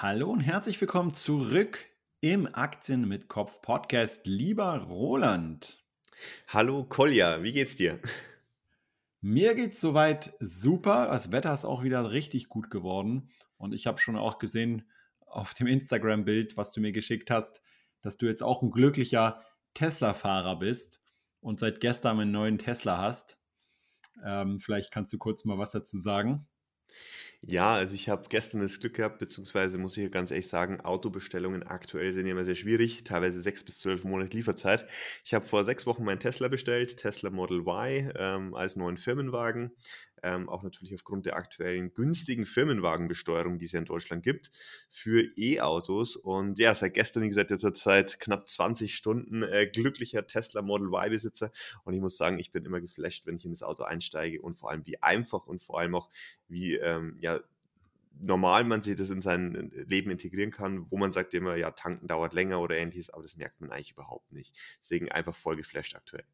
Hallo und herzlich willkommen zurück im Aktien mit Kopf Podcast. Lieber Roland. Hallo Kolja, wie geht's dir? Mir geht's soweit super. Das Wetter ist auch wieder richtig gut geworden. Und ich habe schon auch gesehen auf dem Instagram-Bild, was du mir geschickt hast, dass du jetzt auch ein glücklicher Tesla-Fahrer bist und seit gestern einen neuen Tesla hast. Ähm, vielleicht kannst du kurz mal was dazu sagen. Ja, also ich habe gestern das Glück gehabt, beziehungsweise muss ich ganz ehrlich sagen, Autobestellungen aktuell sind immer sehr schwierig, teilweise sechs bis zwölf Monate Lieferzeit. Ich habe vor sechs Wochen meinen Tesla bestellt, Tesla Model Y ähm, als neuen Firmenwagen ähm, auch natürlich aufgrund der aktuellen günstigen Firmenwagenbesteuerung, die es ja in Deutschland gibt, für E-Autos. Und ja, seit gestern, wie gesagt, jetzt seit knapp 20 Stunden äh, glücklicher Tesla Model Y-Besitzer. Und ich muss sagen, ich bin immer geflasht, wenn ich in das Auto einsteige und vor allem wie einfach und vor allem auch wie ähm, ja, normal man sich das in sein Leben integrieren kann, wo man sagt immer, ja, tanken dauert länger oder ähnliches, aber das merkt man eigentlich überhaupt nicht. Deswegen einfach voll geflasht aktuell.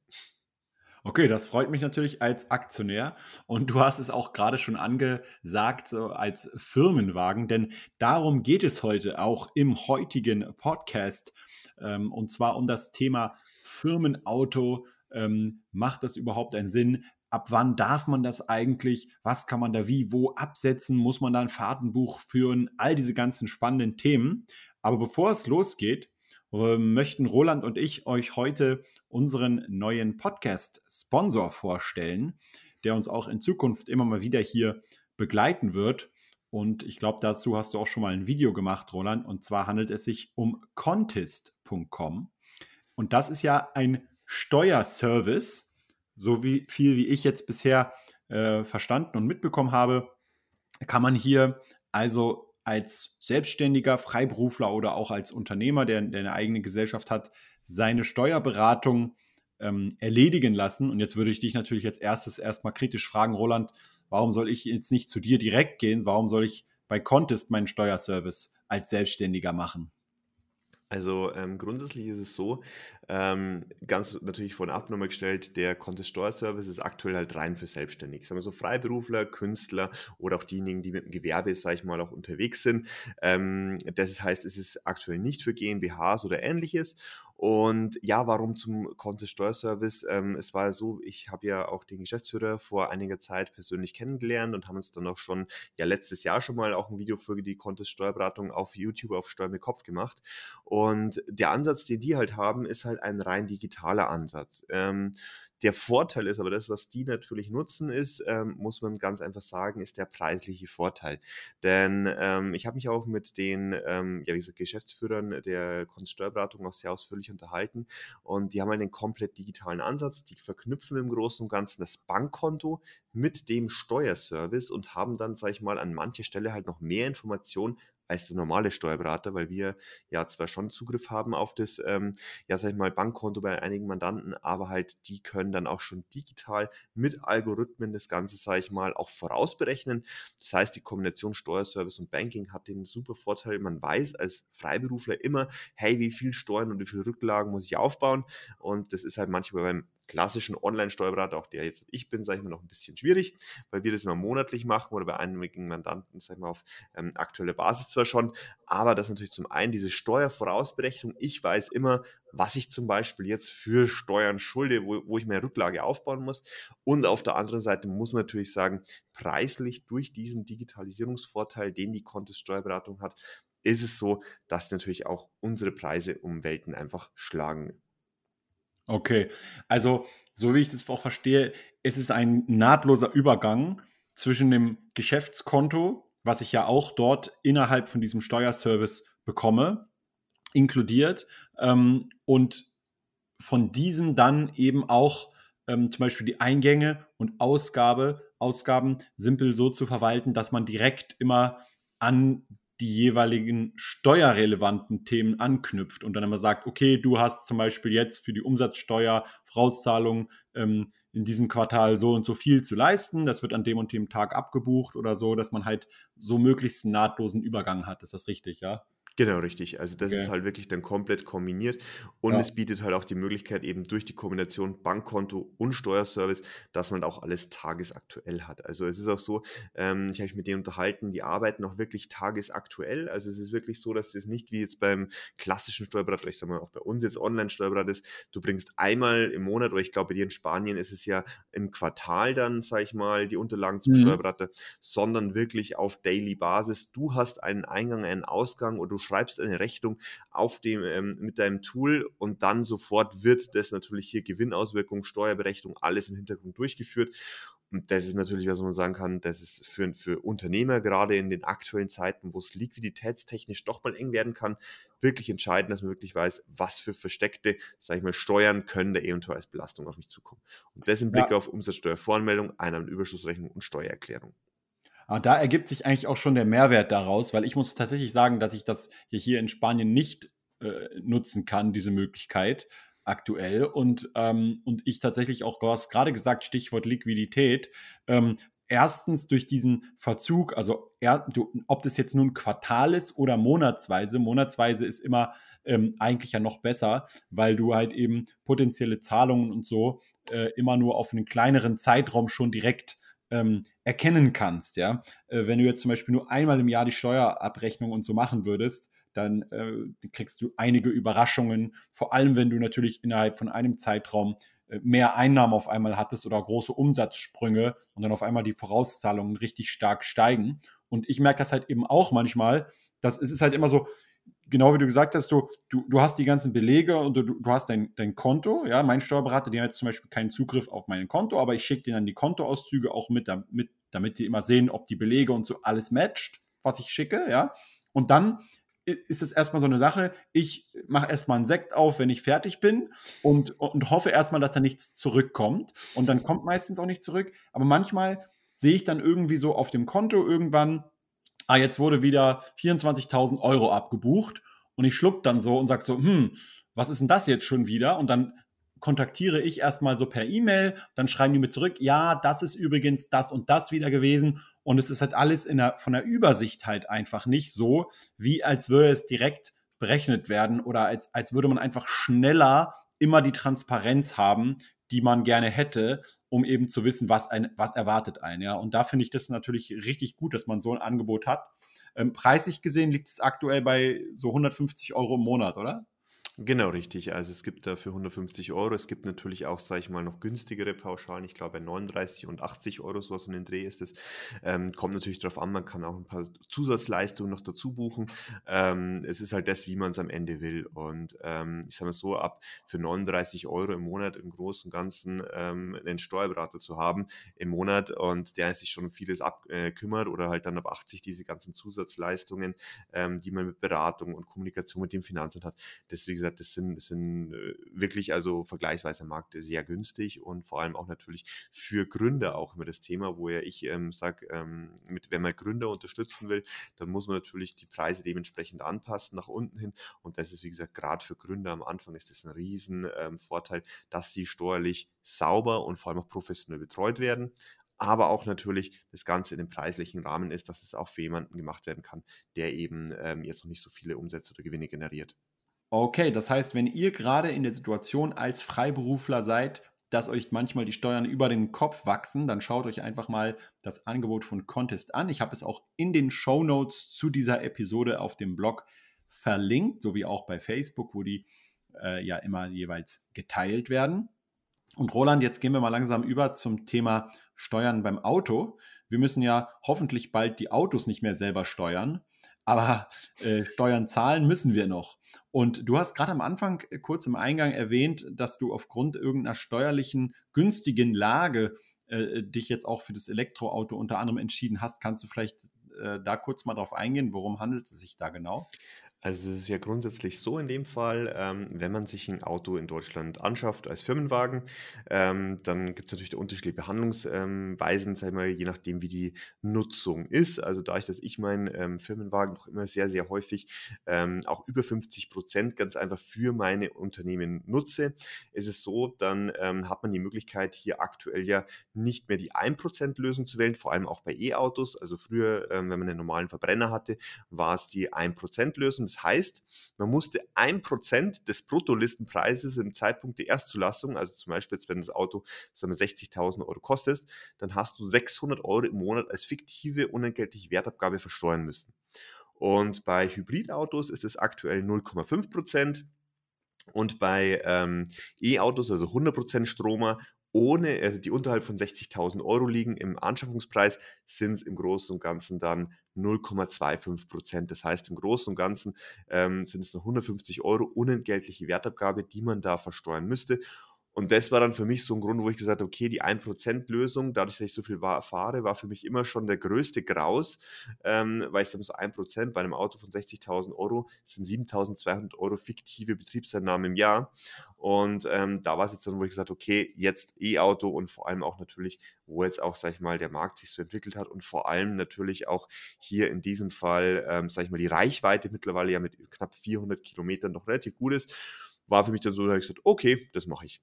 Okay, das freut mich natürlich als Aktionär. Und du hast es auch gerade schon angesagt, so als Firmenwagen, denn darum geht es heute auch im heutigen Podcast. Ähm, und zwar um das Thema Firmenauto. Ähm, macht das überhaupt einen Sinn? Ab wann darf man das eigentlich? Was kann man da wie, wo absetzen? Muss man da ein Fahrtenbuch führen? All diese ganzen spannenden Themen. Aber bevor es losgeht, möchten Roland und ich euch heute unseren neuen Podcast-Sponsor vorstellen, der uns auch in Zukunft immer mal wieder hier begleiten wird. Und ich glaube, dazu hast du auch schon mal ein Video gemacht, Roland. Und zwar handelt es sich um contest.com. Und das ist ja ein Steuerservice, so wie viel wie ich jetzt bisher äh, verstanden und mitbekommen habe, kann man hier also als Selbstständiger, Freiberufler oder auch als Unternehmer, der, der eine eigene Gesellschaft hat, seine Steuerberatung ähm, erledigen lassen. Und jetzt würde ich dich natürlich als erstes erstmal kritisch fragen, Roland, warum soll ich jetzt nicht zu dir direkt gehen? Warum soll ich bei Contest meinen Steuerservice als Selbstständiger machen? Also ähm, grundsätzlich ist es so, ähm, ganz natürlich von ab nochmal gestellt, der Contest Steuerservice ist aktuell halt rein für Selbstständige. Sagen wir so Freiberufler, Künstler oder auch diejenigen, die mit dem Gewerbe, sage ich mal, auch unterwegs sind. Ähm, das heißt, es ist aktuell nicht für GmbHs oder ähnliches. Und ja, warum zum Contest Steuerservice? Ähm, es war so, ich habe ja auch den Geschäftsführer vor einiger Zeit persönlich kennengelernt und haben uns dann auch schon, ja, letztes Jahr schon mal auch ein Video für die Contest Steuerberatung auf YouTube auf Steuer mit Kopf gemacht. Und der Ansatz, den die halt haben, ist halt ein rein digitaler Ansatz. Ähm, der Vorteil ist aber das, was die natürlich nutzen, ist, ähm, muss man ganz einfach sagen, ist der preisliche Vorteil. Denn ähm, ich habe mich auch mit den, ähm, ja, wie gesagt, Geschäftsführern der Kunststeuerberatung auch sehr ausführlich unterhalten und die haben halt einen komplett digitalen Ansatz. Die verknüpfen im Großen und Ganzen das Bankkonto mit dem Steuerservice und haben dann, sage ich mal, an mancher Stelle halt noch mehr Informationen als der normale Steuerberater, weil wir ja zwar schon Zugriff haben auf das, ähm, ja, sag ich mal, Bankkonto bei einigen Mandanten, aber halt die können dann auch schon digital mit Algorithmen das Ganze, sage ich mal, auch vorausberechnen. Das heißt, die Kombination Steuerservice und Banking hat den super Vorteil, man weiß als Freiberufler immer, hey, wie viel Steuern und wie viele Rücklagen muss ich aufbauen und das ist halt manchmal beim klassischen Online-Steuerberater, auch der jetzt ich bin, sage ich mal, noch ein bisschen schwierig, weil wir das immer monatlich machen oder bei einigen Mandanten, sage ich mal, auf ähm, aktuelle Basis zwar schon, aber das natürlich zum einen diese Steuervorausberechnung. Ich weiß immer, was ich zum Beispiel jetzt für Steuern schulde, wo, wo ich meine Rücklage aufbauen muss. Und auf der anderen Seite muss man natürlich sagen, preislich durch diesen Digitalisierungsvorteil, den die Contest Steuerberatung hat, ist es so, dass natürlich auch unsere Preise um Welten einfach schlagen. Okay, also so wie ich das auch verstehe, ist es ein nahtloser Übergang zwischen dem Geschäftskonto, was ich ja auch dort innerhalb von diesem Steuerservice bekomme, inkludiert, ähm, und von diesem dann eben auch ähm, zum Beispiel die Eingänge und Ausgabe, Ausgaben simpel so zu verwalten, dass man direkt immer an die jeweiligen steuerrelevanten Themen anknüpft und dann immer sagt, okay, du hast zum Beispiel jetzt für die Umsatzsteuer Vorauszahlung ähm, in diesem Quartal so und so viel zu leisten, das wird an dem und dem Tag abgebucht oder so, dass man halt so möglichst einen nahtlosen Übergang hat. Ist das richtig, ja? Genau, richtig. Also das ist halt wirklich dann komplett kombiniert und Ja. es bietet halt auch die Möglichkeit eben durch die Kombination Bankkonto und Steuerservice, dass man auch alles tagesaktuell hat. Also es ist auch so, ähm, ich habe mich mit denen unterhalten, die arbeiten auch wirklich tagesaktuell. Also es ist wirklich so, dass das nicht wie jetzt beim klassischen Steuerberater, ich sage mal auch bei uns jetzt Online-Steuerberater ist, du bringst einmal im Monat oder ich glaube bei dir in Spanien ist es ja im Quartal dann, sage ich mal, die Unterlagen zum Mhm. Steuerberater, sondern wirklich auf Daily Basis. Du hast einen Eingang, einen Ausgang oder du schreibst eine Rechnung auf dem, ähm, mit deinem Tool und dann sofort wird das natürlich hier Gewinnauswirkungen, Steuerberechnung, alles im Hintergrund durchgeführt. Und das ist natürlich, was man sagen kann, das ist für, für Unternehmer gerade in den aktuellen Zeiten, wo es liquiditätstechnisch doch mal eng werden kann, wirklich entscheidend, dass man wirklich weiß, was für versteckte, sage ich mal, Steuern können da eventuell als Belastung auf mich zukommen. Und das im Blick Ja. auf Umsatzsteuervoranmeldung, Einnahmenüberschussrechnung und Steuererklärung. Aber da ergibt sich eigentlich auch schon der Mehrwert daraus, weil ich muss tatsächlich sagen, dass ich das hier, hier in Spanien nicht äh, nutzen kann, diese Möglichkeit aktuell. Und, ähm, und ich tatsächlich auch, du hast gerade gesagt, Stichwort Liquidität. Ähm, erstens durch diesen Verzug, also er, du, ob das jetzt nun Quartal ist oder monatsweise, monatsweise ist immer ähm, eigentlich ja noch besser, weil du halt eben potenzielle Zahlungen und so äh, immer nur auf einen kleineren Zeitraum schon direkt ähm, erkennen kannst, ja. Äh, wenn du jetzt zum Beispiel nur einmal im Jahr die Steuerabrechnung und so machen würdest, dann äh, kriegst du einige Überraschungen, vor allem wenn du natürlich innerhalb von einem Zeitraum äh, mehr Einnahmen auf einmal hattest oder große Umsatzsprünge und dann auf einmal die Vorauszahlungen richtig stark steigen. Und ich merke das halt eben auch manchmal, dass es ist halt immer so, genau wie du gesagt hast, du, du, du hast die ganzen Belege und du, du hast dein, dein Konto. Ja, mein Steuerberater, der hat jetzt zum Beispiel keinen Zugriff auf mein Konto, aber ich schicke denen dann die Kontoauszüge auch mit, damit, damit sie immer sehen, ob die Belege und so alles matcht, was ich schicke. Ja, und dann ist es erstmal so eine Sache, ich mache erstmal einen Sekt auf, wenn ich fertig bin und, und hoffe erstmal, dass da nichts zurückkommt. Und dann kommt meistens auch nicht zurück. Aber manchmal sehe ich dann irgendwie so auf dem Konto irgendwann, ah, jetzt wurde wieder 24.000 Euro abgebucht. Und ich schluck dann so und sage so, hm, was ist denn das jetzt schon wieder? Und dann kontaktiere ich erstmal so per E-Mail, dann schreiben die mir zurück, ja, das ist übrigens das und das wieder gewesen. Und es ist halt alles der, von der Übersicht halt einfach nicht so, wie als würde es direkt berechnet werden oder als, als würde man einfach schneller immer die Transparenz haben, die man gerne hätte, um eben zu wissen, was, ein, was erwartet einen. Ja? Und da finde ich das natürlich richtig gut, dass man so ein Angebot hat. Ähm, preislich gesehen liegt es aktuell bei so 150 Euro im Monat, oder? Genau, richtig. Also es gibt da für 150 Euro. Es gibt natürlich auch, sage ich mal, noch günstigere Pauschalen. Ich glaube, bei 39 und 80 Euro, sowas um den Dreh ist es. Ähm, kommt natürlich darauf an, man kann auch ein paar Zusatzleistungen noch dazu buchen. Ähm, es ist halt das, wie man es am Ende will. Und ähm, ich sage mal so, ab für 39 Euro im Monat im Großen und Ganzen ähm, einen Steuerberater zu haben im Monat und der sich schon vieles abkümmert äh, oder halt dann ab 80 diese ganzen Zusatzleistungen, ähm, die man mit Beratung und Kommunikation mit dem Finanzamt hat. Gesagt, das sind, das sind äh, wirklich also vergleichsweise am Markt sehr günstig und vor allem auch natürlich für Gründer auch immer das Thema, wo ja ich ähm, sage, ähm, wenn man Gründer unterstützen will, dann muss man natürlich die Preise dementsprechend anpassen nach unten hin und das ist wie gesagt gerade für Gründer am Anfang ist das ein riesen ähm, Vorteil, dass sie steuerlich sauber und vor allem auch professionell betreut werden aber auch natürlich das Ganze in dem preislichen Rahmen ist, dass es auch für jemanden gemacht werden kann, der eben ähm, jetzt noch nicht so viele Umsätze oder Gewinne generiert. Okay, das heißt, wenn ihr gerade in der Situation als Freiberufler seid, dass euch manchmal die Steuern über den Kopf wachsen, dann schaut euch einfach mal das Angebot von Contest an. Ich habe es auch in den Show Notes zu dieser Episode auf dem Blog verlinkt, sowie auch bei Facebook, wo die äh, ja immer jeweils geteilt werden. Und Roland, jetzt gehen wir mal langsam über zum Thema Steuern beim Auto. Wir müssen ja hoffentlich bald die Autos nicht mehr selber steuern, aber äh, Steuern zahlen müssen wir noch. Und du hast gerade am Anfang äh, kurz im Eingang erwähnt, dass du aufgrund irgendeiner steuerlichen günstigen Lage äh, dich jetzt auch für das Elektroauto unter anderem entschieden hast. Kannst du vielleicht äh, da kurz mal drauf eingehen? Worum handelt es sich da genau? Also es ist ja grundsätzlich so in dem Fall, ähm, wenn man sich ein Auto in Deutschland anschafft als Firmenwagen, ähm, dann gibt es natürlich unterschiedliche Behandlungsweisen, sag ich mal, je nachdem, wie die Nutzung ist. Also dadurch, dass ich meinen ähm, Firmenwagen noch immer sehr, sehr häufig ähm, auch über 50 Prozent ganz einfach für meine Unternehmen nutze, ist es so, dann ähm, hat man die Möglichkeit, hier aktuell ja nicht mehr die 1%-Lösung zu wählen, vor allem auch bei E-Autos. Also früher, ähm, wenn man einen normalen Verbrenner hatte, war es die 1%-Lösung Das heißt, man musste ein Prozent des Bruttolistenpreises im Zeitpunkt der Erstzulassung, also zum Beispiel wenn das Auto 60.000 Euro kostet, dann hast du 600 Euro im Monat als fiktive unentgeltliche Wertabgabe versteuern müssen. Und bei Hybridautos ist es aktuell 0,5 Prozent. Und bei ähm, E-Autos, also 100% Stromer, ohne, also die unterhalb von 60.000 Euro liegen im Anschaffungspreis, sind es im Großen und Ganzen dann 0,25 Prozent. Das heißt, im Großen und Ganzen ähm, sind es noch 150 Euro unentgeltliche Wertabgabe, die man da versteuern müsste. Und das war dann für mich so ein Grund, wo ich gesagt habe, okay, die 1%-Lösung, dadurch, dass ich so viel erfahre, war für mich immer schon der größte Graus, ähm, weil ich dann so 1% bei einem Auto von 60.000 Euro sind 7.200 Euro fiktive Betriebseinnahmen im Jahr. Und ähm, da war es jetzt dann, wo ich gesagt habe, okay, jetzt E-Auto und vor allem auch natürlich, wo jetzt auch, sag ich mal, der Markt sich so entwickelt hat und vor allem natürlich auch hier in diesem Fall, ähm, sag ich mal, die Reichweite mittlerweile ja mit knapp 400 Kilometern noch relativ gut ist war für mich dann so, da habe ich gesagt, okay, das mache ich.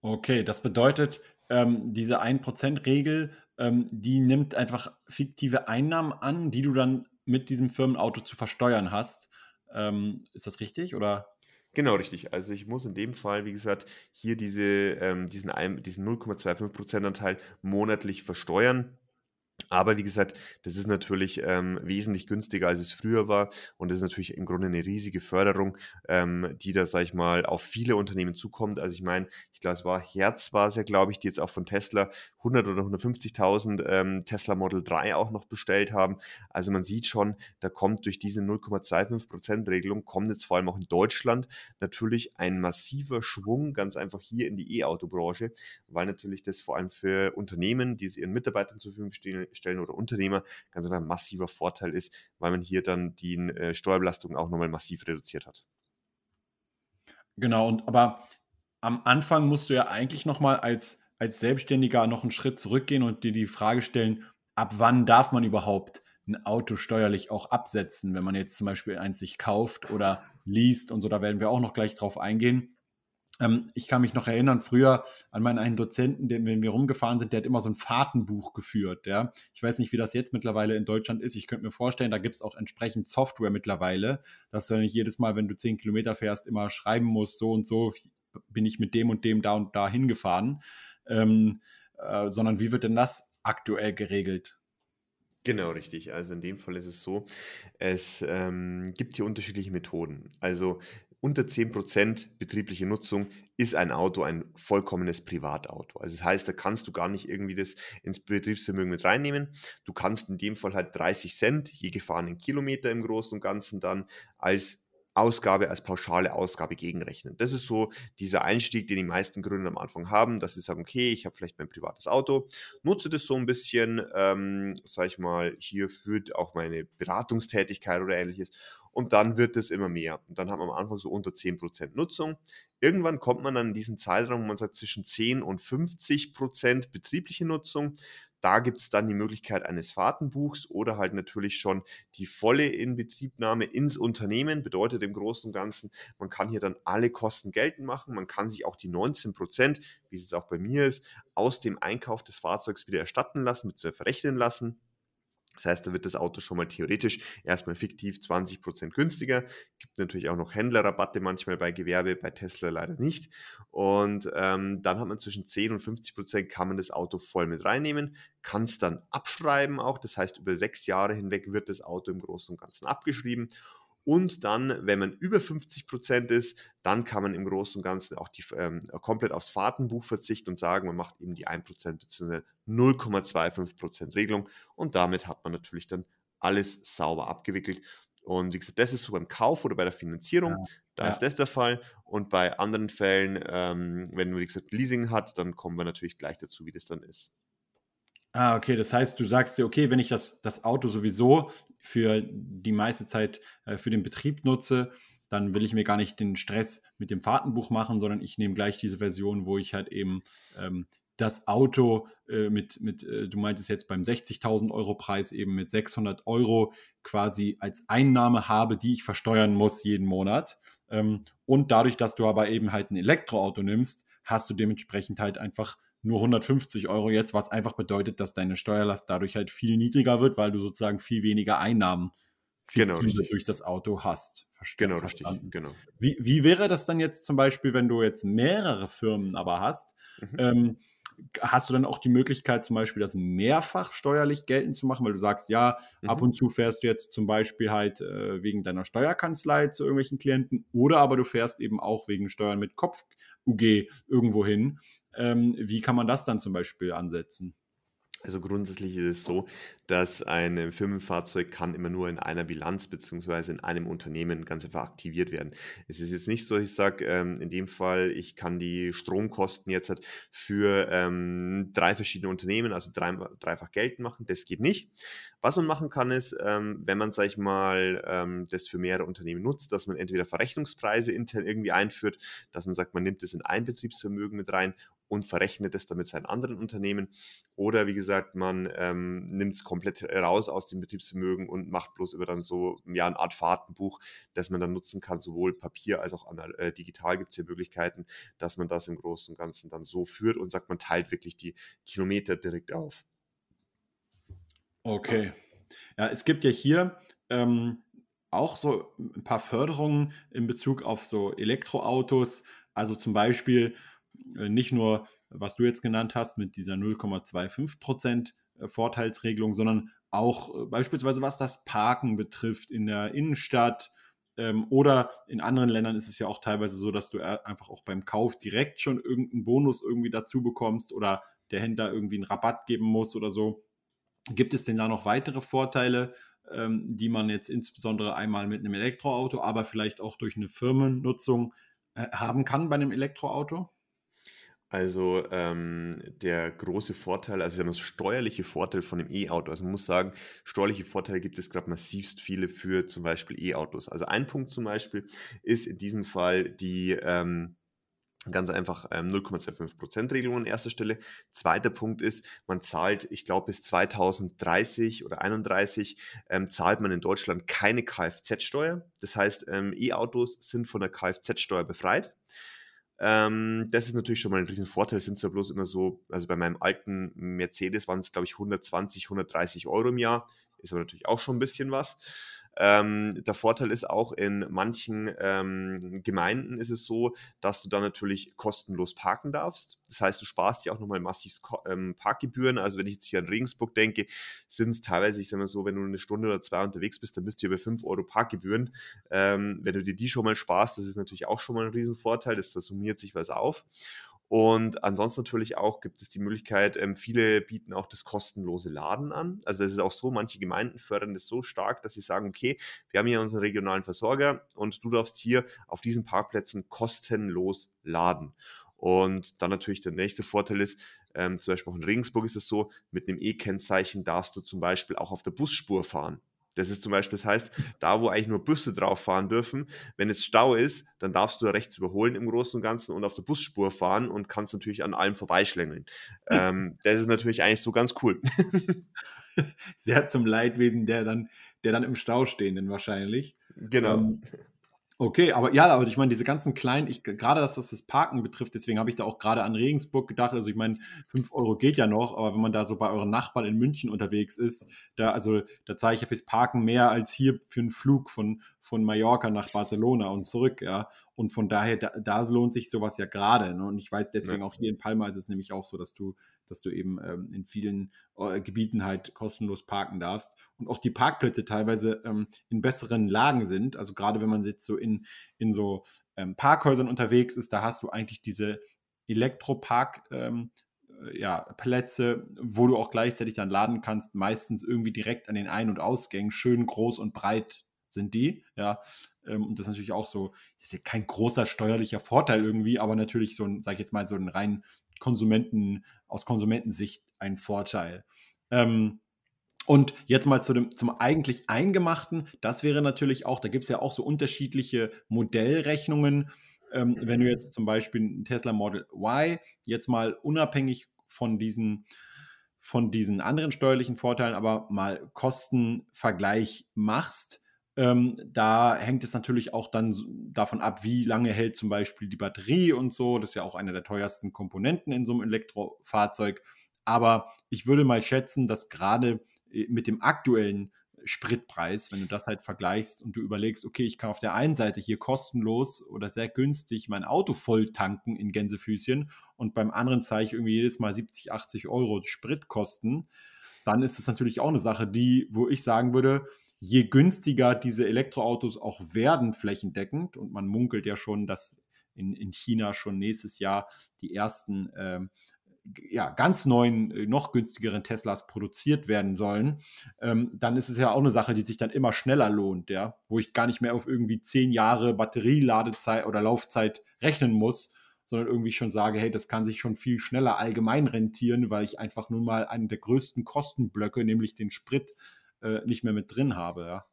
Okay, das bedeutet, ähm, diese 1%-Regel, ähm, die nimmt einfach fiktive Einnahmen an, die du dann mit diesem Firmenauto zu versteuern hast. Ähm, ist das richtig oder? Genau, richtig. Also ich muss in dem Fall, wie gesagt, hier diese, ähm, diesen, diesen 0,25% Anteil monatlich versteuern. Aber wie gesagt, das ist natürlich ähm, wesentlich günstiger, als es früher war. Und das ist natürlich im Grunde eine riesige Förderung, ähm, die da, sag ich mal, auf viele Unternehmen zukommt. Also ich meine, ich glaube, es war Herz war es ja, glaube ich, die jetzt auch von Tesla 100 oder 150.000 ähm, Tesla Model 3 auch noch bestellt haben. Also man sieht schon, da kommt durch diese 0,25%-Regelung, kommt jetzt vor allem auch in Deutschland natürlich ein massiver Schwung ganz einfach hier in die E-Auto-Branche, weil natürlich das vor allem für Unternehmen, die es ihren Mitarbeitern zur Verfügung stellen oder Unternehmer ganz einfach ein massiver Vorteil ist, weil man hier dann die äh, Steuerbelastung auch nochmal massiv reduziert hat. Genau, und aber am Anfang musst du ja eigentlich nochmal als, als Selbstständiger noch einen Schritt zurückgehen und dir die Frage stellen, ab wann darf man überhaupt ein Auto steuerlich auch absetzen, wenn man jetzt zum Beispiel eins sich kauft oder liest und so, da werden wir auch noch gleich drauf eingehen. Ähm, ich kann mich noch erinnern, früher an meinen einen Dozenten, der, wenn wir rumgefahren sind, der hat immer so ein Fahrtenbuch geführt. Ja? Ich weiß nicht, wie das jetzt mittlerweile in Deutschland ist. Ich könnte mir vorstellen, da gibt es auch entsprechend Software mittlerweile, dass du nicht jedes Mal, wenn du zehn Kilometer fährst, immer schreiben musst, so und so bin ich mit dem und dem da und da hingefahren. Ähm, äh, sondern wie wird denn das aktuell geregelt? Genau, richtig. Also in dem Fall ist es so, es ähm, gibt hier unterschiedliche Methoden. Also unter 10% betriebliche Nutzung ist ein Auto ein vollkommenes Privatauto. Also das heißt, da kannst du gar nicht irgendwie das ins Betriebsvermögen mit reinnehmen. Du kannst in dem Fall halt 30 Cent je gefahrenen Kilometer im Großen und Ganzen dann als Ausgabe als pauschale Ausgabe gegenrechnen. Das ist so dieser Einstieg, den die meisten Gründer am Anfang haben, dass sie sagen, okay, ich habe vielleicht mein privates Auto, nutze das so ein bisschen, ähm, sage ich mal, hier führt auch meine Beratungstätigkeit oder ähnliches und dann wird es immer mehr. Und dann hat man am Anfang so unter 10% Nutzung. Irgendwann kommt man dann in diesen Zeitraum, wo man sagt, zwischen 10 und 50% betriebliche Nutzung. Da gibt es dann die Möglichkeit eines Fahrtenbuchs oder halt natürlich schon die volle Inbetriebnahme ins Unternehmen. Bedeutet im Großen und Ganzen, man kann hier dann alle Kosten geltend machen. Man kann sich auch die 19 Prozent, wie es jetzt auch bei mir ist, aus dem Einkauf des Fahrzeugs wieder erstatten lassen, mit verrechnen lassen. Das heißt, da wird das Auto schon mal theoretisch erstmal fiktiv 20% günstiger. Gibt natürlich auch noch Händlerrabatte manchmal bei Gewerbe, bei Tesla leider nicht. Und ähm, dann hat man zwischen 10 und 50% kann man das Auto voll mit reinnehmen, kann es dann abschreiben auch. Das heißt, über sechs Jahre hinweg wird das Auto im Großen und Ganzen abgeschrieben. Und dann, wenn man über 50 Prozent ist, dann kann man im Großen und Ganzen auch die, ähm, komplett aufs Fahrtenbuch verzichten und sagen, man macht eben die 1% bzw. 0,25 Prozent Regelung und damit hat man natürlich dann alles sauber abgewickelt. Und wie gesagt, das ist so beim Kauf oder bei der Finanzierung, ja. da ja. ist das der Fall. Und bei anderen Fällen, ähm, wenn man, wie gesagt, Leasing hat, dann kommen wir natürlich gleich dazu, wie das dann ist. Ah, okay. Das heißt, du sagst dir, okay, wenn ich das, das Auto sowieso für die meiste Zeit äh, für den Betrieb nutze, dann will ich mir gar nicht den Stress mit dem Fahrtenbuch machen, sondern ich nehme gleich diese Version, wo ich halt eben ähm, das Auto äh, mit, mit äh, du meintest jetzt beim 60.000 Euro Preis eben mit 600 Euro quasi als Einnahme habe, die ich versteuern muss jeden Monat. Ähm, und dadurch, dass du aber eben halt ein Elektroauto nimmst, hast du dementsprechend halt einfach nur 150 Euro jetzt, was einfach bedeutet, dass deine Steuerlast dadurch halt viel niedriger wird, weil du sozusagen viel weniger Einnahmen genau, durch das Auto hast. Verst genau, verstanden. richtig. Genau. Wie, wie wäre das dann jetzt zum Beispiel, wenn du jetzt mehrere Firmen aber hast? Mhm. Ähm, hast du dann auch die Möglichkeit, zum Beispiel das mehrfach steuerlich geltend zu machen, weil du sagst, ja, mhm. ab und zu fährst du jetzt zum Beispiel halt äh, wegen deiner Steuerkanzlei zu irgendwelchen Klienten oder aber du fährst eben auch wegen Steuern mit Kopf-UG irgendwo hin. Ähm, wie kann man das dann zum Beispiel ansetzen? Also grundsätzlich ist es so, dass ein Firmenfahrzeug kann immer nur in einer Bilanz beziehungsweise in einem Unternehmen ganz einfach aktiviert werden. Es ist jetzt nicht so, ich sage, ähm, in dem Fall, ich kann die Stromkosten jetzt halt für ähm, drei verschiedene Unternehmen, also drei, dreifach geltend machen. Das geht nicht. Was man machen kann, ist, ähm, wenn man, sag ich mal, ähm, das für mehrere Unternehmen nutzt, dass man entweder Verrechnungspreise intern irgendwie einführt, dass man sagt, man nimmt es in ein Betriebsvermögen mit rein und verrechnet es damit seinen anderen Unternehmen. Oder wie gesagt, man ähm, nimmt es komplett raus aus dem Betriebsvermögen und macht bloß über dann so ja, eine Art Fahrtenbuch, das man dann nutzen kann, sowohl Papier als auch äh, digital gibt es hier Möglichkeiten, dass man das im Großen und Ganzen dann so führt und sagt, man teilt wirklich die Kilometer direkt auf. Okay. Ja, es gibt ja hier ähm, auch so ein paar Förderungen in Bezug auf so Elektroautos. Also zum Beispiel nicht nur, was du jetzt genannt hast, mit dieser 0,25% äh, Vorteilsregelung, sondern auch äh, beispielsweise was das Parken betrifft in der Innenstadt. Ähm, oder in anderen Ländern ist es ja auch teilweise so, dass du einfach auch beim Kauf direkt schon irgendeinen Bonus irgendwie dazu bekommst oder der Händler irgendwie einen Rabatt geben muss oder so. Gibt es denn da noch weitere Vorteile, ähm, die man jetzt insbesondere einmal mit einem Elektroauto, aber vielleicht auch durch eine Firmennutzung haben kann bei einem Elektroauto? Also ähm, der große Vorteil, also das steuerliche Vorteil von dem E-Auto. Also man muss sagen, steuerliche Vorteile gibt es gerade massivst viele für zum Beispiel E-Autos. Also ein Punkt zum Beispiel ist in diesem Fall die ähm, ganz einfach ähm, 0,25% Regelung an erster Stelle. Zweiter Punkt ist, man zahlt, ich glaube bis 2030 oder 31 ähm, zahlt man in Deutschland keine Kfz-Steuer. Das heißt, ähm, E-Autos sind von der Kfz-Steuer befreit. Ähm, das ist natürlich schon mal ein riesen Vorteil. Sind zwar bloß immer so, also bei meinem alten Mercedes waren es, glaube ich, 120, 130 Euro im Jahr. Ist aber natürlich auch schon ein bisschen was. Ähm, der Vorteil ist auch, in manchen ähm, Gemeinden ist es so, dass du dann natürlich kostenlos parken darfst. Das heißt, du sparst dir auch nochmal massiv ähm, Parkgebühren. Also wenn ich jetzt hier an Regensburg denke, sind es teilweise, ich sage mal so, wenn du eine Stunde oder zwei unterwegs bist, dann bist du über 5 Euro Parkgebühren. Ähm, wenn du dir die schon mal sparst, das ist natürlich auch schon mal ein Riesenvorteil. Das da summiert sich was auf. Und ansonsten natürlich auch gibt es die Möglichkeit, ähm, viele bieten auch das kostenlose Laden an. Also es ist auch so, manche Gemeinden fördern das so stark, dass sie sagen, okay, wir haben hier unseren regionalen Versorger und du darfst hier auf diesen Parkplätzen kostenlos laden. Und dann natürlich der nächste Vorteil ist, ähm, zum Beispiel auch in Regensburg ist es so, mit einem E-Kennzeichen darfst du zum Beispiel auch auf der Busspur fahren. Das ist zum Beispiel, das heißt, da wo eigentlich nur Busse drauf fahren dürfen, wenn es Stau ist, dann darfst du rechts überholen im Großen und Ganzen und auf der Busspur fahren und kannst natürlich an allem vorbeischlängeln. ähm, das ist natürlich eigentlich so ganz cool. Sehr zum Leidwesen der dann, der dann im Stau stehenden wahrscheinlich. Genau. Ähm, Okay, aber ja, aber ich meine, diese ganzen kleinen, ich, gerade dass das das Parken betrifft, deswegen habe ich da auch gerade an Regensburg gedacht. Also ich meine, 5 Euro geht ja noch, aber wenn man da so bei euren Nachbarn in München unterwegs ist, da, also da zahle ich ja fürs Parken mehr als hier für einen Flug von, von Mallorca nach Barcelona und zurück, ja. Und von daher, da, da lohnt sich sowas ja gerade. Ne? Und ich weiß deswegen ja. auch hier in Palma ist es nämlich auch so, dass du dass du eben ähm, in vielen äh, Gebieten halt kostenlos parken darfst und auch die Parkplätze teilweise ähm, in besseren Lagen sind. Also gerade wenn man jetzt so in, in so ähm, Parkhäusern unterwegs ist, da hast du eigentlich diese Elektropark- ähm, äh, ja, Plätze, wo du auch gleichzeitig dann laden kannst, meistens irgendwie direkt an den Ein- und Ausgängen, schön groß und breit sind die, ja. Ähm, und das ist natürlich auch so, ist ja kein großer steuerlicher Vorteil irgendwie, aber natürlich so ein, sag ich jetzt mal, so ein rein Konsumenten, aus Konsumentensicht ein Vorteil. Ähm, und jetzt mal zu dem, zum eigentlich Eingemachten. Das wäre natürlich auch, da gibt es ja auch so unterschiedliche Modellrechnungen. Ähm, wenn du jetzt zum Beispiel ein Tesla Model Y jetzt mal unabhängig von diesen, von diesen anderen steuerlichen Vorteilen, aber mal Kostenvergleich machst, ähm, da hängt es natürlich auch dann davon ab, wie lange hält zum Beispiel die Batterie und so. Das ist ja auch eine der teuersten Komponenten in so einem Elektrofahrzeug. Aber ich würde mal schätzen, dass gerade äh, mit dem aktuellen Spritpreis, wenn du das halt vergleichst und du überlegst, okay, ich kann auf der einen Seite hier kostenlos oder sehr günstig mein Auto voll tanken in Gänsefüßchen und beim anderen zahle ich irgendwie jedes Mal 70, 80 Euro Spritkosten, dann ist das natürlich auch eine Sache, die, wo ich sagen würde, je günstiger diese Elektroautos auch werden flächendeckend und man munkelt ja schon, dass in, in China schon nächstes Jahr die ersten ähm, ja, ganz neuen, äh, noch günstigeren Teslas produziert werden sollen, ähm, dann ist es ja auch eine Sache, die sich dann immer schneller lohnt, ja, wo ich gar nicht mehr auf irgendwie zehn Jahre Batterieladezeit oder Laufzeit rechnen muss, sondern irgendwie schon sage, hey, das kann sich schon viel schneller allgemein rentieren, weil ich einfach nun mal einen der größten Kostenblöcke, nämlich den Sprit, äh, nicht mehr mit drin habe, ja.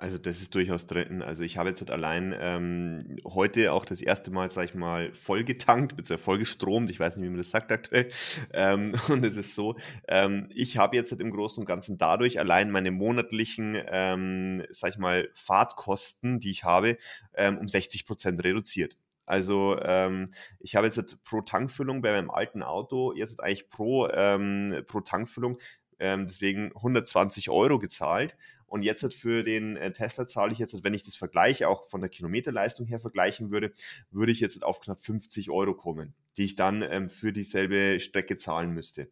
Also das ist durchaus drin. Also ich habe jetzt halt allein ähm, heute auch das erste Mal, sag ich mal, vollgetankt, beziehungsweise vollgestromt. Ich weiß nicht, wie man das sagt aktuell. Ähm, und es ist so, ähm, ich habe jetzt halt im Großen und Ganzen dadurch allein meine monatlichen, ähm, sag ich mal, Fahrtkosten, die ich habe, ähm, um 60 Prozent reduziert. Also ähm, ich habe jetzt halt pro Tankfüllung bei meinem alten Auto jetzt eigentlich pro, ähm, pro Tankfüllung ähm, deswegen 120 Euro gezahlt. Und jetzt hat für den äh, Tesla zahle ich jetzt, wenn ich das vergleiche, auch von der Kilometerleistung her vergleichen würde, würde ich jetzt auf knapp 50 Euro kommen die ich dann ähm, für dieselbe Strecke zahlen müsste.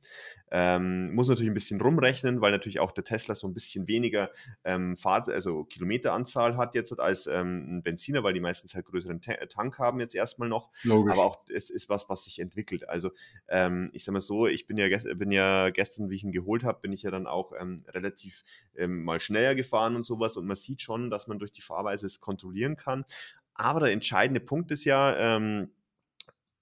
Ähm, muss natürlich ein bisschen rumrechnen, weil natürlich auch der Tesla so ein bisschen weniger ähm, Fahrt, also Kilometeranzahl hat jetzt als ähm, ein Benziner, weil die meistens halt größeren Ta Tank haben jetzt erstmal noch. Logisch. Aber auch es ist was, was sich entwickelt. Also ähm, ich sag mal so, ich bin ja, bin ja gestern, wie ich ihn geholt habe, bin ich ja dann auch ähm, relativ mal schneller gefahren und sowas und man sieht schon, dass man durch die Fahrweise es kontrollieren kann. Aber der entscheidende Punkt ist ja, ähm,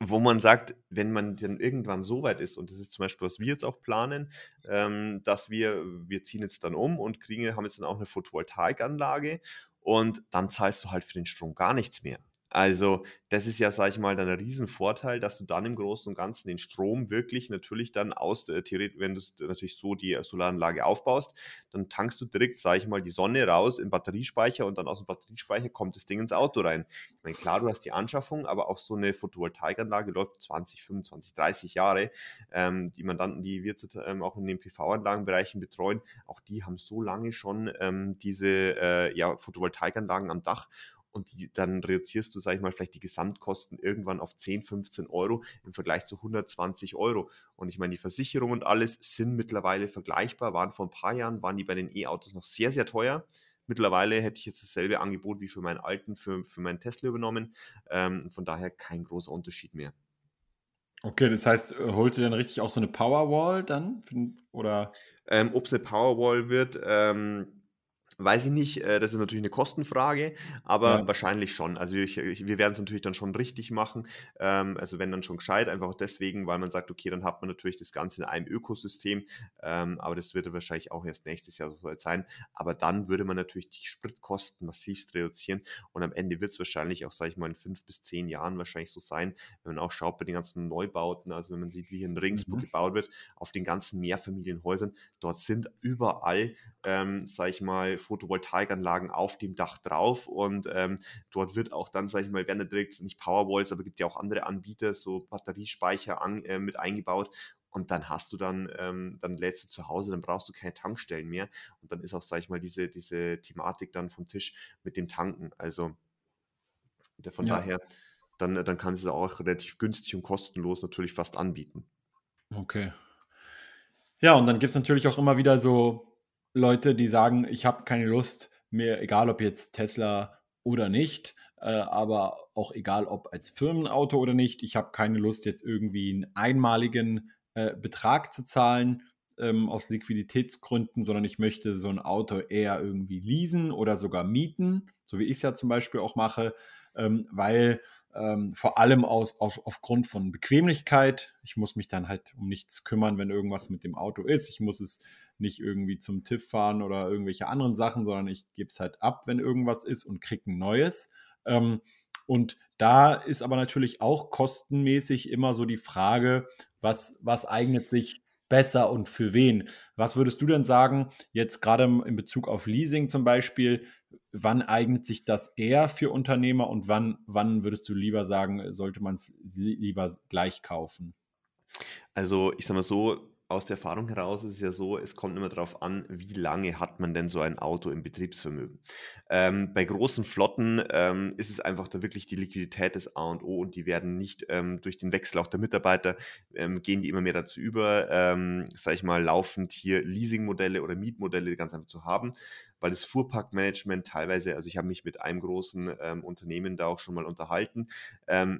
wo man sagt, wenn man dann irgendwann so weit ist, und das ist zum Beispiel, was wir jetzt auch planen, ähm, dass wir, wir ziehen jetzt dann um und kriegen, haben jetzt dann auch eine Photovoltaikanlage und dann zahlst du halt für den Strom gar nichts mehr. Also das ist ja, sage ich mal, dann ein Riesenvorteil, dass du dann im Großen und Ganzen den Strom wirklich natürlich dann aus, äh, theoretisch, wenn du natürlich so die Solaranlage aufbaust, dann tankst du direkt, sage ich mal, die Sonne raus im Batteriespeicher und dann aus dem Batteriespeicher kommt das Ding ins Auto rein. Ich meine, klar, du hast die Anschaffung, aber auch so eine Photovoltaikanlage läuft 20, 25, 30 Jahre. Ähm, die Mandanten, die wir ähm, auch in den PV-Anlagenbereichen betreuen, auch die haben so lange schon ähm, diese äh, ja, Photovoltaikanlagen am Dach und die, dann reduzierst du, sag ich mal, vielleicht die Gesamtkosten irgendwann auf 10, 15 Euro im Vergleich zu 120 Euro. Und ich meine, die Versicherung und alles sind mittlerweile vergleichbar, waren vor ein paar Jahren, waren die bei den E-Autos noch sehr, sehr teuer. Mittlerweile hätte ich jetzt dasselbe Angebot wie für meinen alten, für, für meinen Tesla übernommen. Ähm, von daher kein großer Unterschied mehr. Okay, das heißt, äh, holt ihr dann richtig auch so eine Powerwall dann? Oder? Ähm, Ob es eine Powerwall wird, ähm, Weiß ich nicht, äh, das ist natürlich eine Kostenfrage, aber ja. wahrscheinlich schon. Also ich, ich, wir werden es natürlich dann schon richtig machen. Ähm, also wenn dann schon gescheit, einfach auch deswegen, weil man sagt, okay, dann hat man natürlich das Ganze in einem Ökosystem, ähm, aber das wird wahrscheinlich auch erst nächstes Jahr so sein. Aber dann würde man natürlich die Spritkosten massiv reduzieren und am Ende wird es wahrscheinlich auch, sage ich mal, in fünf bis zehn Jahren wahrscheinlich so sein, wenn man auch schaut bei den ganzen Neubauten, also wenn man sieht, wie hier in Regensburg mhm. gebaut wird, auf den ganzen Mehrfamilienhäusern, dort sind überall, ähm, sage ich mal, Photovoltaikanlagen auf dem Dach drauf und ähm, dort wird auch dann, sage ich mal, werden da direkt nicht Powerwalls, aber gibt ja auch andere Anbieter, so Batteriespeicher an, äh, mit eingebaut und dann hast du dann, ähm, dann lädst du zu Hause, dann brauchst du keine Tankstellen mehr und dann ist auch, sage ich mal, diese, diese Thematik dann vom Tisch mit dem Tanken. Also von ja. daher, dann, dann kann es auch relativ günstig und kostenlos natürlich fast anbieten. Okay. Ja, und dann gibt es natürlich auch immer wieder so Leute, die sagen, ich habe keine Lust, mir egal ob jetzt Tesla oder nicht, äh, aber auch egal ob als Firmenauto oder nicht, ich habe keine Lust jetzt irgendwie einen einmaligen äh, Betrag zu zahlen ähm, aus Liquiditätsgründen, sondern ich möchte so ein Auto eher irgendwie leasen oder sogar mieten, so wie ich es ja zum Beispiel auch mache, ähm, weil ähm, vor allem aus, auf, aufgrund von Bequemlichkeit. Ich muss mich dann halt um nichts kümmern, wenn irgendwas mit dem Auto ist. Ich muss es nicht irgendwie zum TÜV fahren oder irgendwelche anderen Sachen, sondern ich gebe es halt ab, wenn irgendwas ist und kriege ein neues. Ähm, und da ist aber natürlich auch kostenmäßig immer so die Frage, was, was eignet sich besser und für wen? Was würdest du denn sagen, jetzt gerade in Bezug auf Leasing zum Beispiel, wann eignet sich das eher für Unternehmer und wann, wann würdest du lieber sagen, sollte man es lieber gleich kaufen? Also ich sage mal so, aus der Erfahrung heraus ist es ja so, es kommt immer darauf an, wie lange hat man denn so ein Auto im Betriebsvermögen. Ähm, bei großen Flotten ähm, ist es einfach da wirklich die Liquidität des A und O und die werden nicht ähm, durch den Wechsel auch der Mitarbeiter, ähm, gehen die immer mehr dazu über, ähm, sage ich mal, laufend hier Leasingmodelle oder Mietmodelle ganz einfach zu haben, weil das Fuhrparkmanagement teilweise, also ich habe mich mit einem großen ähm, Unternehmen da auch schon mal unterhalten,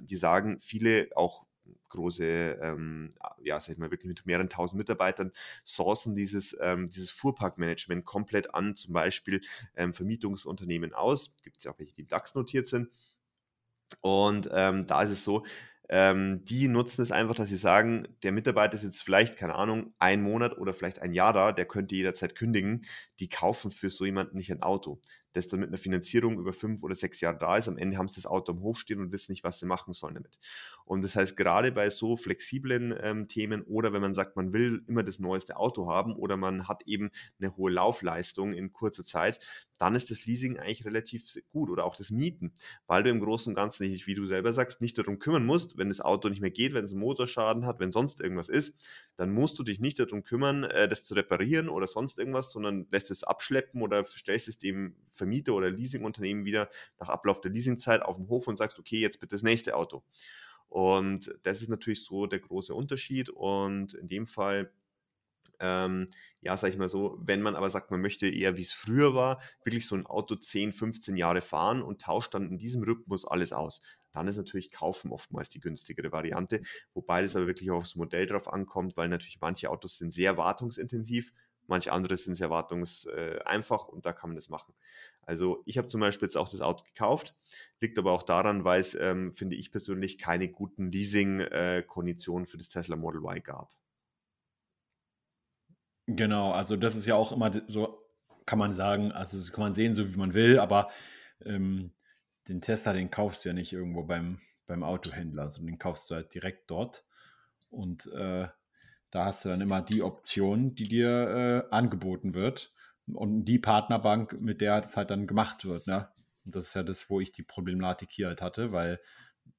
die sagen, viele auch große, ähm, ja, sag ich mal, wirklich mit mehreren tausend Mitarbeitern, sourcen dieses, ähm, dieses Fuhrparkmanagement komplett an, zum Beispiel ähm, Vermietungsunternehmen aus. Gibt es ja auch welche, die im DAX notiert sind. Und ähm, da ist es so, ähm, die nutzen es einfach, dass sie sagen, der Mitarbeiter ist jetzt vielleicht, keine Ahnung, ein Monat oder vielleicht ein Jahr da, der könnte jederzeit kündigen. Die kaufen für so jemanden nicht ein Auto das dann mit einer Finanzierung über fünf oder sechs Jahre da ist. Am Ende haben sie das Auto am Hof stehen und wissen nicht, was sie machen sollen damit. Und das heißt, gerade bei so flexiblen ähm, Themen oder wenn man sagt, man will immer das neueste Auto haben oder man hat eben eine hohe Laufleistung in kurzer Zeit, dann ist das Leasing eigentlich relativ gut oder auch das Mieten, weil du im Großen und Ganzen nicht, wie du selber sagst, nicht darum kümmern musst, wenn das Auto nicht mehr geht, wenn es einen Motorschaden hat, wenn sonst irgendwas ist, dann musst du dich nicht darum kümmern, äh, das zu reparieren oder sonst irgendwas, sondern lässt es abschleppen oder stellst es dem Vermieter oder Leasingunternehmen wieder nach Ablauf der Leasingzeit auf dem Hof und sagst, okay, jetzt bitte das nächste Auto. Und das ist natürlich so der große Unterschied. Und in dem Fall ähm, ja, sag ich mal so, wenn man aber sagt, man möchte eher, wie es früher war, wirklich so ein Auto 10, 15 Jahre fahren und tauscht dann in diesem Rhythmus alles aus, dann ist natürlich Kaufen oftmals die günstigere Variante, wobei das aber wirklich aufs Modell drauf ankommt, weil natürlich manche Autos sind sehr wartungsintensiv Manche andere sind sehr wartungseinfach und da kann man das machen. Also ich habe zum Beispiel jetzt auch das Auto gekauft, liegt aber auch daran, weil es, ähm, finde ich persönlich, keine guten Leasing-Konditionen für das Tesla Model Y gab. Genau, also das ist ja auch immer so, kann man sagen, also das kann man sehen, so wie man will, aber ähm, den Tesla, den kaufst du ja nicht irgendwo beim, beim Autohändler, sondern den kaufst du halt direkt dort. Und äh, da hast du dann immer die Option, die dir äh, angeboten wird und die Partnerbank, mit der das halt dann gemacht wird. Ne? Und das ist ja das, wo ich die Problematik hier halt hatte, weil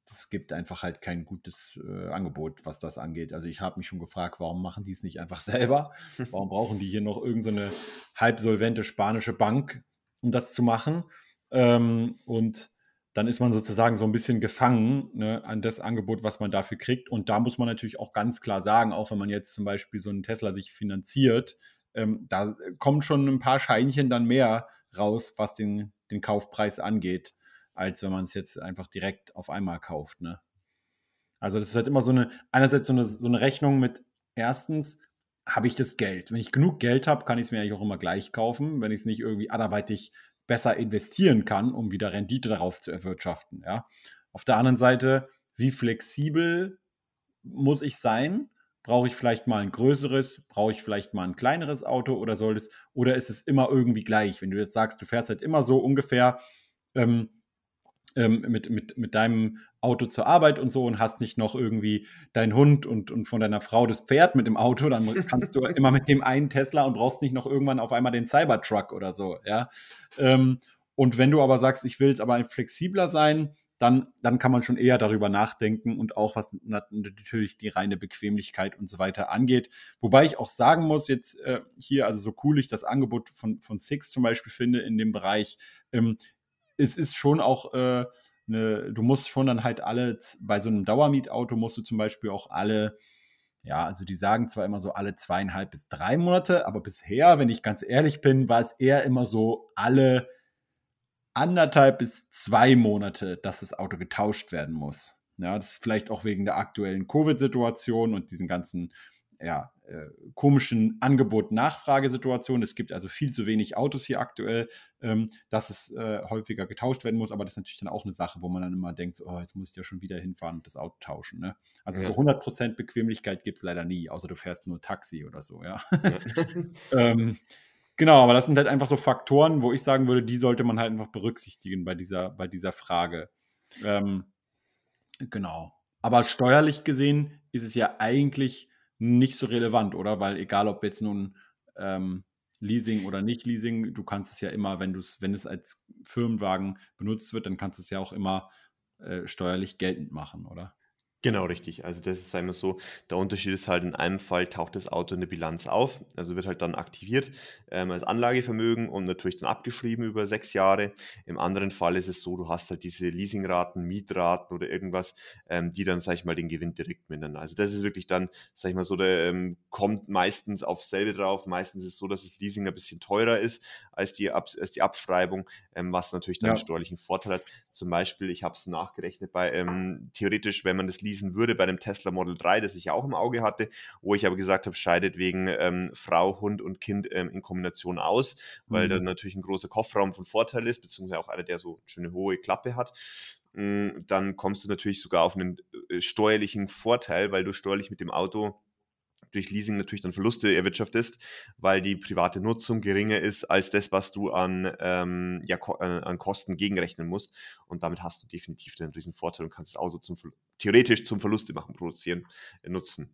es gibt einfach halt kein gutes äh, Angebot, was das angeht. Also ich habe mich schon gefragt, warum machen die es nicht einfach selber? Warum brauchen die hier noch irgendeine so halbsolvente spanische Bank, um das zu machen? Ähm, und dann ist man sozusagen so ein bisschen gefangen ne, an das Angebot, was man dafür kriegt. Und da muss man natürlich auch ganz klar sagen, auch wenn man jetzt zum Beispiel so einen Tesla sich finanziert, ähm, da kommen schon ein paar Scheinchen dann mehr raus, was den, den Kaufpreis angeht, als wenn man es jetzt einfach direkt auf einmal kauft. Ne? Also das ist halt immer so eine, einerseits so eine, so eine Rechnung mit, erstens, habe ich das Geld? Wenn ich genug Geld habe, kann ich es mir eigentlich auch immer gleich kaufen, wenn ich es nicht irgendwie anderweitig besser investieren kann, um wieder Rendite darauf zu erwirtschaften. Ja. Auf der anderen Seite, wie flexibel muss ich sein? Brauche ich vielleicht mal ein größeres? Brauche ich vielleicht mal ein kleineres Auto oder soll es, oder ist es immer irgendwie gleich? Wenn du jetzt sagst, du fährst halt immer so ungefähr ähm, ähm, mit, mit, mit deinem Auto zur Arbeit und so und hast nicht noch irgendwie deinen Hund und, und von deiner Frau das Pferd mit dem Auto, dann kannst du immer mit dem einen Tesla und brauchst nicht noch irgendwann auf einmal den Cybertruck oder so, ja. Ähm, und wenn du aber sagst, ich will es aber flexibler sein, dann, dann kann man schon eher darüber nachdenken und auch was natürlich die reine Bequemlichkeit und so weiter angeht. Wobei ich auch sagen muss, jetzt äh, hier, also so cool ich das Angebot von, von Six zum Beispiel finde in dem Bereich, ähm, es ist schon auch äh, eine, du musst schon dann halt alle, bei so einem Dauermietauto musst du zum Beispiel auch alle, ja, also die sagen zwar immer so alle zweieinhalb bis drei Monate, aber bisher, wenn ich ganz ehrlich bin, war es eher immer so alle anderthalb bis zwei Monate, dass das Auto getauscht werden muss. Ja, das ist vielleicht auch wegen der aktuellen Covid-Situation und diesen ganzen ja, äh, komischen Angebot-Nachfragesituation. Es gibt also viel zu wenig Autos hier aktuell, ähm, dass es äh, häufiger getauscht werden muss. Aber das ist natürlich dann auch eine Sache, wo man dann immer denkt, oh, jetzt muss ich ja schon wieder hinfahren und das Auto tauschen. Ne? Also ja. so 100% Bequemlichkeit gibt es leider nie, außer du fährst nur Taxi oder so. Ja. ja. ähm, genau, aber das sind halt einfach so Faktoren, wo ich sagen würde, die sollte man halt einfach berücksichtigen bei dieser, bei dieser Frage. Ähm, genau. Aber steuerlich gesehen ist es ja eigentlich nicht so relevant, oder? Weil egal, ob jetzt nun ähm, Leasing oder nicht Leasing, du kannst es ja immer, wenn du es, wenn es als Firmenwagen benutzt wird, dann kannst du es ja auch immer äh, steuerlich geltend machen, oder? Genau, richtig. Also das ist einmal so, der Unterschied ist halt, in einem Fall taucht das Auto in der Bilanz auf, also wird halt dann aktiviert ähm, als Anlagevermögen und natürlich dann abgeschrieben über sechs Jahre. Im anderen Fall ist es so, du hast halt diese Leasingraten, Mietraten oder irgendwas, ähm, die dann, sag ich mal, den Gewinn direkt mindern. Also das ist wirklich dann, sag ich mal so, der ähm, kommt meistens aufs selbe drauf. Meistens ist es so, dass das Leasing ein bisschen teurer ist als die, Ab als die Abschreibung, ähm, was natürlich dann ja. einen steuerlichen Vorteil hat. Zum Beispiel, ich habe es nachgerechnet, bei ähm, theoretisch, wenn man das Leasing würde bei dem Tesla Model 3, das ich ja auch im Auge hatte, wo ich aber gesagt habe, scheidet wegen ähm, Frau, Hund und Kind ähm, in Kombination aus, weil mhm. dann natürlich ein großer Kofferraum von Vorteil ist, beziehungsweise auch einer, der so eine schöne hohe Klappe hat hm, dann kommst du natürlich sogar auf einen äh, steuerlichen Vorteil, weil du steuerlich mit dem Auto durch Leasing natürlich dann Verluste erwirtschaftest, weil die private Nutzung geringer ist als das, was du an, ähm, ja, ko äh, an Kosten gegenrechnen musst. Und damit hast du definitiv den riesen Vorteil und kannst das Auto zum, theoretisch zum Verluste machen, produzieren, äh, nutzen.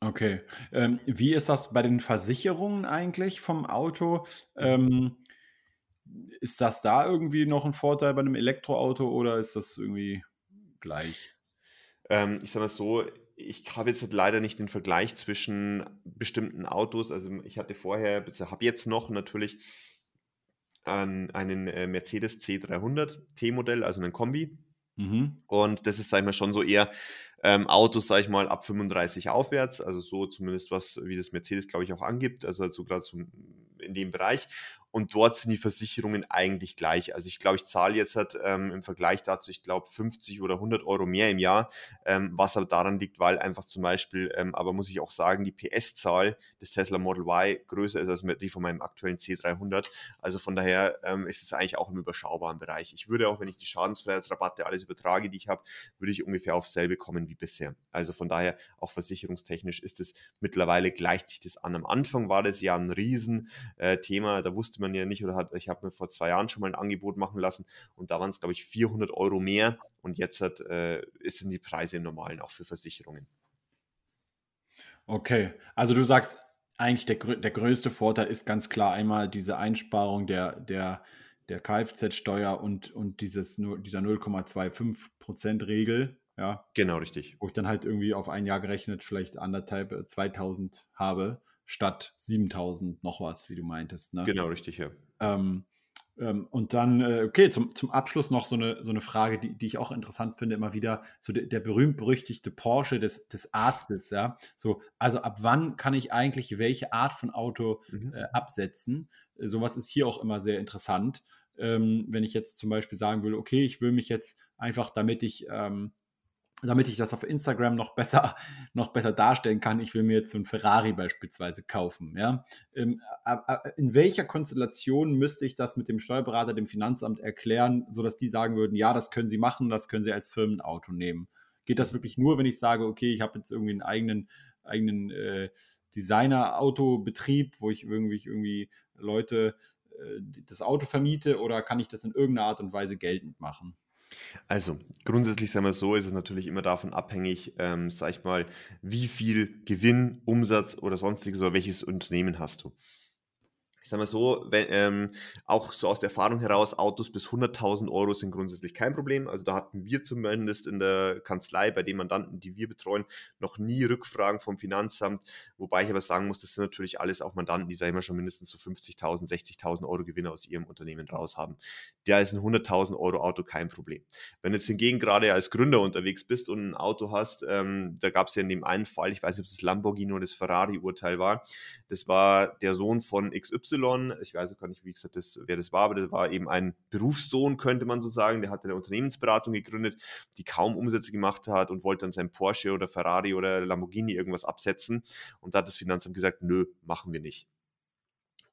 Okay. Ähm, wie ist das bei den Versicherungen eigentlich vom Auto? Ähm, ist das da irgendwie noch ein Vorteil bei einem Elektroauto oder ist das irgendwie gleich? Ähm, ich sage mal so, ich habe jetzt leider nicht den Vergleich zwischen bestimmten Autos. Also ich hatte vorher, habe jetzt noch natürlich einen, einen äh, Mercedes C300 T-Modell, also einen Kombi. Mhm. Und das ist, sag ich mal, schon so eher ähm, Autos, sag ich mal, ab 35 aufwärts. Also so zumindest was, wie das Mercedes, glaube ich, auch angibt. Also, also gerade so in dem Bereich und dort sind die Versicherungen eigentlich gleich. Also ich glaube, ich zahle jetzt halt, ähm, im Vergleich dazu, ich glaube 50 oder 100 Euro mehr im Jahr, ähm, was aber daran liegt, weil einfach zum Beispiel, ähm, aber muss ich auch sagen, die PS-Zahl des Tesla Model Y größer ist als die von meinem aktuellen C300. Also von daher ähm, ist es eigentlich auch im überschaubaren Bereich. Ich würde auch, wenn ich die Schadensfreiheitsrabatte alles übertrage, die ich habe, würde ich ungefähr auf selbe kommen wie bisher. Also von daher auch versicherungstechnisch ist es mittlerweile gleicht sich das an. Am Anfang war das ja ein Riesenthema, äh, da wusste man ja nicht oder hat, ich habe mir vor zwei Jahren schon mal ein Angebot machen lassen und da waren es, glaube ich, 400 Euro mehr und jetzt hat, äh, sind die Preise im Normalen auch für Versicherungen. Okay, also du sagst, eigentlich der, der größte Vorteil ist ganz klar einmal diese Einsparung der, der, der Kfz-Steuer und, und dieses, dieser 0,25%-Regel. Ja, genau, richtig. Wo ich dann halt irgendwie auf ein Jahr gerechnet vielleicht anderthalb, 2000 äh, habe statt 7000 noch was, wie du meintest. Ne? Genau, richtig, ja. Ähm, ähm, und dann, äh, okay, zum, zum Abschluss noch so eine, so eine Frage, die, die ich auch interessant finde, immer wieder, so der, der berühmt-berüchtigte Porsche des, des Arztes, ja. So, also ab wann kann ich eigentlich welche Art von Auto mhm. äh, absetzen? Sowas ist hier auch immer sehr interessant. Ähm, wenn ich jetzt zum Beispiel sagen will, okay, ich will mich jetzt einfach, damit ich ähm, damit ich das auf Instagram noch besser, noch besser darstellen kann, ich will mir jetzt so ein Ferrari beispielsweise kaufen. Ja? Ähm, in welcher Konstellation müsste ich das mit dem Steuerberater, dem Finanzamt erklären, sodass die sagen würden, ja, das können Sie machen, das können Sie als Firmenauto nehmen? Geht das wirklich nur, wenn ich sage, okay, ich habe jetzt irgendwie einen eigenen, eigenen äh, Designer-Autobetrieb, wo ich irgendwie, irgendwie Leute äh, das Auto vermiete oder kann ich das in irgendeiner Art und Weise geltend machen? Also, grundsätzlich sagen wir so, ist es natürlich immer davon abhängig, ähm, sag ich mal, wie viel Gewinn, Umsatz oder sonstiges oder welches Unternehmen hast du ich sage mal so, wenn, ähm, auch so aus der Erfahrung heraus, Autos bis 100.000 Euro sind grundsätzlich kein Problem. Also da hatten wir zumindest in der Kanzlei bei den Mandanten, die wir betreuen, noch nie Rückfragen vom Finanzamt. Wobei ich aber sagen muss, das sind natürlich alles auch Mandanten, die, sagen wir schon mindestens so 50.000, 60.000 Euro Gewinne aus ihrem Unternehmen raus haben. Da ist ein 100.000 Euro Auto kein Problem. Wenn du jetzt hingegen gerade als Gründer unterwegs bist und ein Auto hast, ähm, da gab es ja in dem einen Fall, ich weiß nicht, ob es das Lamborghini oder das Ferrari-Urteil war, das war der Sohn von XY ich weiß gar nicht, wie gesagt, das, wer das war, aber das war eben ein Berufssohn, könnte man so sagen. Der hatte eine Unternehmensberatung gegründet, die kaum Umsätze gemacht hat und wollte dann sein Porsche oder Ferrari oder Lamborghini irgendwas absetzen. Und da hat das Finanzamt gesagt, nö, machen wir nicht.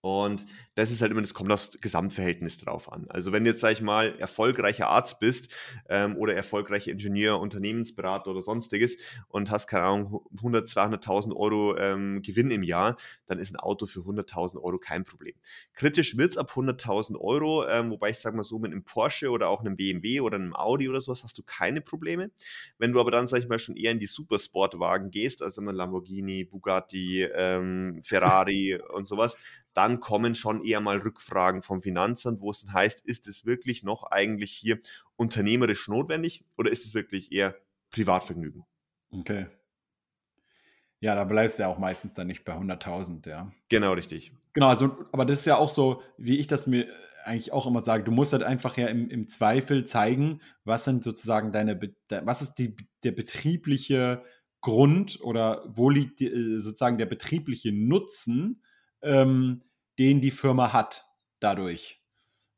Und das ist halt immer, das kommt aufs Gesamtverhältnis drauf an. Also wenn du jetzt, sag ich mal, erfolgreicher Arzt bist ähm, oder erfolgreicher Ingenieur, Unternehmensberater oder sonstiges und hast, keine Ahnung, 100, 200.000 Euro ähm, Gewinn im Jahr, dann ist ein Auto für 100.000 Euro kein Problem. Kritisch wird es ab 100.000 Euro, ähm, wobei ich sage mal so, mit einem Porsche oder auch einem BMW oder einem Audi oder sowas hast du keine Probleme. Wenn du aber dann, sag ich mal, schon eher in die Supersportwagen gehst, also Lamborghini, Bugatti, ähm, Ferrari und sowas, dann kommen schon eher mal Rückfragen vom Finanzamt, wo es dann heißt, ist es wirklich noch eigentlich hier unternehmerisch notwendig oder ist es wirklich eher Privatvergnügen. Okay. Ja, da bleibst du ja auch meistens dann nicht bei 100.000, ja. Genau, richtig. Genau, also, aber das ist ja auch so, wie ich das mir eigentlich auch immer sage, du musst halt einfach ja im, im Zweifel zeigen, was sind sozusagen deine, was ist die, der betriebliche Grund oder wo liegt die, äh, sozusagen der betriebliche Nutzen, ähm, den die Firma hat dadurch.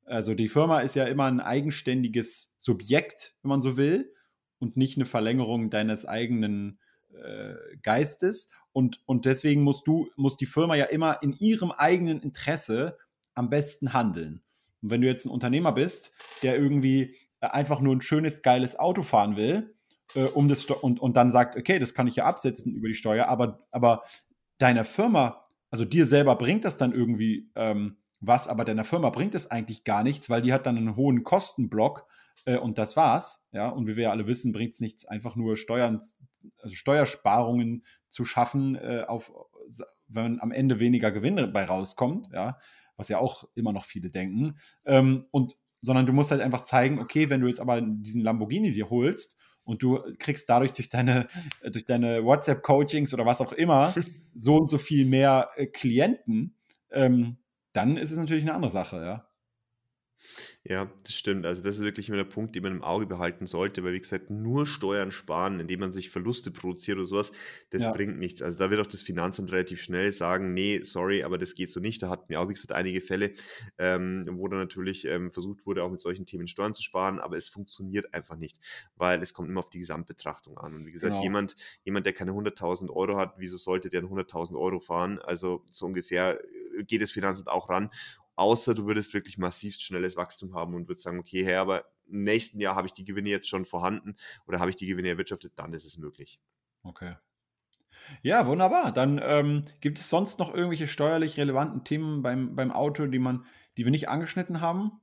Also die Firma ist ja immer ein eigenständiges Subjekt, wenn man so will, und nicht eine Verlängerung deines eigenen äh, Geistes. Und, und deswegen musst du, muss die Firma ja immer in ihrem eigenen Interesse am besten handeln. Und wenn du jetzt ein Unternehmer bist, der irgendwie äh, einfach nur ein schönes, geiles Auto fahren will, äh, um das und, und dann sagt, okay, das kann ich ja absetzen über die Steuer, aber, aber deiner Firma, also dir selber bringt das dann irgendwie ähm, was, aber deiner Firma bringt es eigentlich gar nichts, weil die hat dann einen hohen Kostenblock äh, und das war's. Ja, und wie wir ja alle wissen, bringt es nichts, einfach nur Steuern, also Steuersparungen zu schaffen, äh, auf, wenn am Ende weniger Gewinn dabei rauskommt, ja, was ja auch immer noch viele denken. Ähm, und sondern du musst halt einfach zeigen, okay, wenn du jetzt aber diesen Lamborghini dir holst und du kriegst dadurch durch deine, durch deine WhatsApp-Coachings oder was auch immer so und so viel mehr äh, Klienten, ähm, dann ist es natürlich eine andere Sache, ja. Ja, das stimmt. Also das ist wirklich immer der Punkt, den man im Auge behalten sollte, weil wie gesagt, nur Steuern sparen, indem man sich Verluste produziert oder sowas, das Ja. bringt nichts. Also da wird auch das Finanzamt relativ schnell sagen, nee, sorry, aber das geht so nicht. Da hatten wir auch, wie gesagt, einige Fälle, ähm, wo dann natürlich ähm, versucht wurde, auch mit solchen Themen Steuern zu sparen, aber es funktioniert einfach nicht, weil es kommt immer auf die Gesamtbetrachtung an. Und wie gesagt, Genau. jemand, jemand, der keine 100.000 Euro hat, wieso sollte der 100.000 Euro fahren? Also so ungefähr äh, geht das Finanzamt auch ran außer du würdest wirklich massiv schnelles Wachstum haben und würdest sagen, okay, hey, aber im nächsten Jahr habe ich die Gewinne jetzt schon vorhanden oder habe ich die Gewinne erwirtschaftet, dann ist es möglich. Okay. Ja, wunderbar. Dann ähm, gibt es sonst noch irgendwelche steuerlich relevanten Themen beim, beim Auto, die man, die wir nicht angeschnitten haben?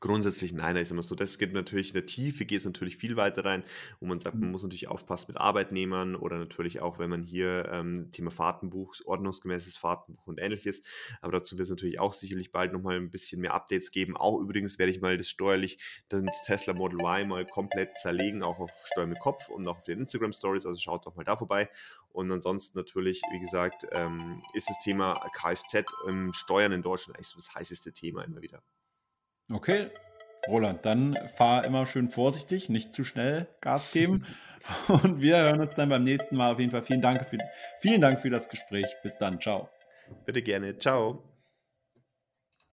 Grundsätzlich nein, da ist immer so, das geht natürlich in der Tiefe, geht es natürlich viel weiter rein, wo man sagt, man mhm. muss natürlich aufpassen mit Arbeitnehmern oder natürlich auch, wenn man hier ähm, Thema Fahrtenbuch, ordnungsgemäßes Fahrtenbuch und ähnliches, aber dazu wird es natürlich auch sicherlich bald nochmal ein bisschen mehr Updates geben. Auch übrigens werde ich mal das steuerlich, das Tesla Model Y mal komplett zerlegen, auch auf Steuer mit Kopf und auch auf den Instagram Stories, also schaut doch mal da vorbei. Und ansonsten natürlich, wie gesagt, ähm, ist das Thema Kfz ähm, Steuern in Deutschland eigentlich so das heißeste Thema immer wieder. Okay, Roland, dann fahr immer schön vorsichtig, nicht zu schnell Gas geben. Und wir hören uns dann beim nächsten Mal. Auf jeden Fall vielen Dank für, vielen Dank für das Gespräch. Bis dann. Ciao. Bitte gerne. Ciao.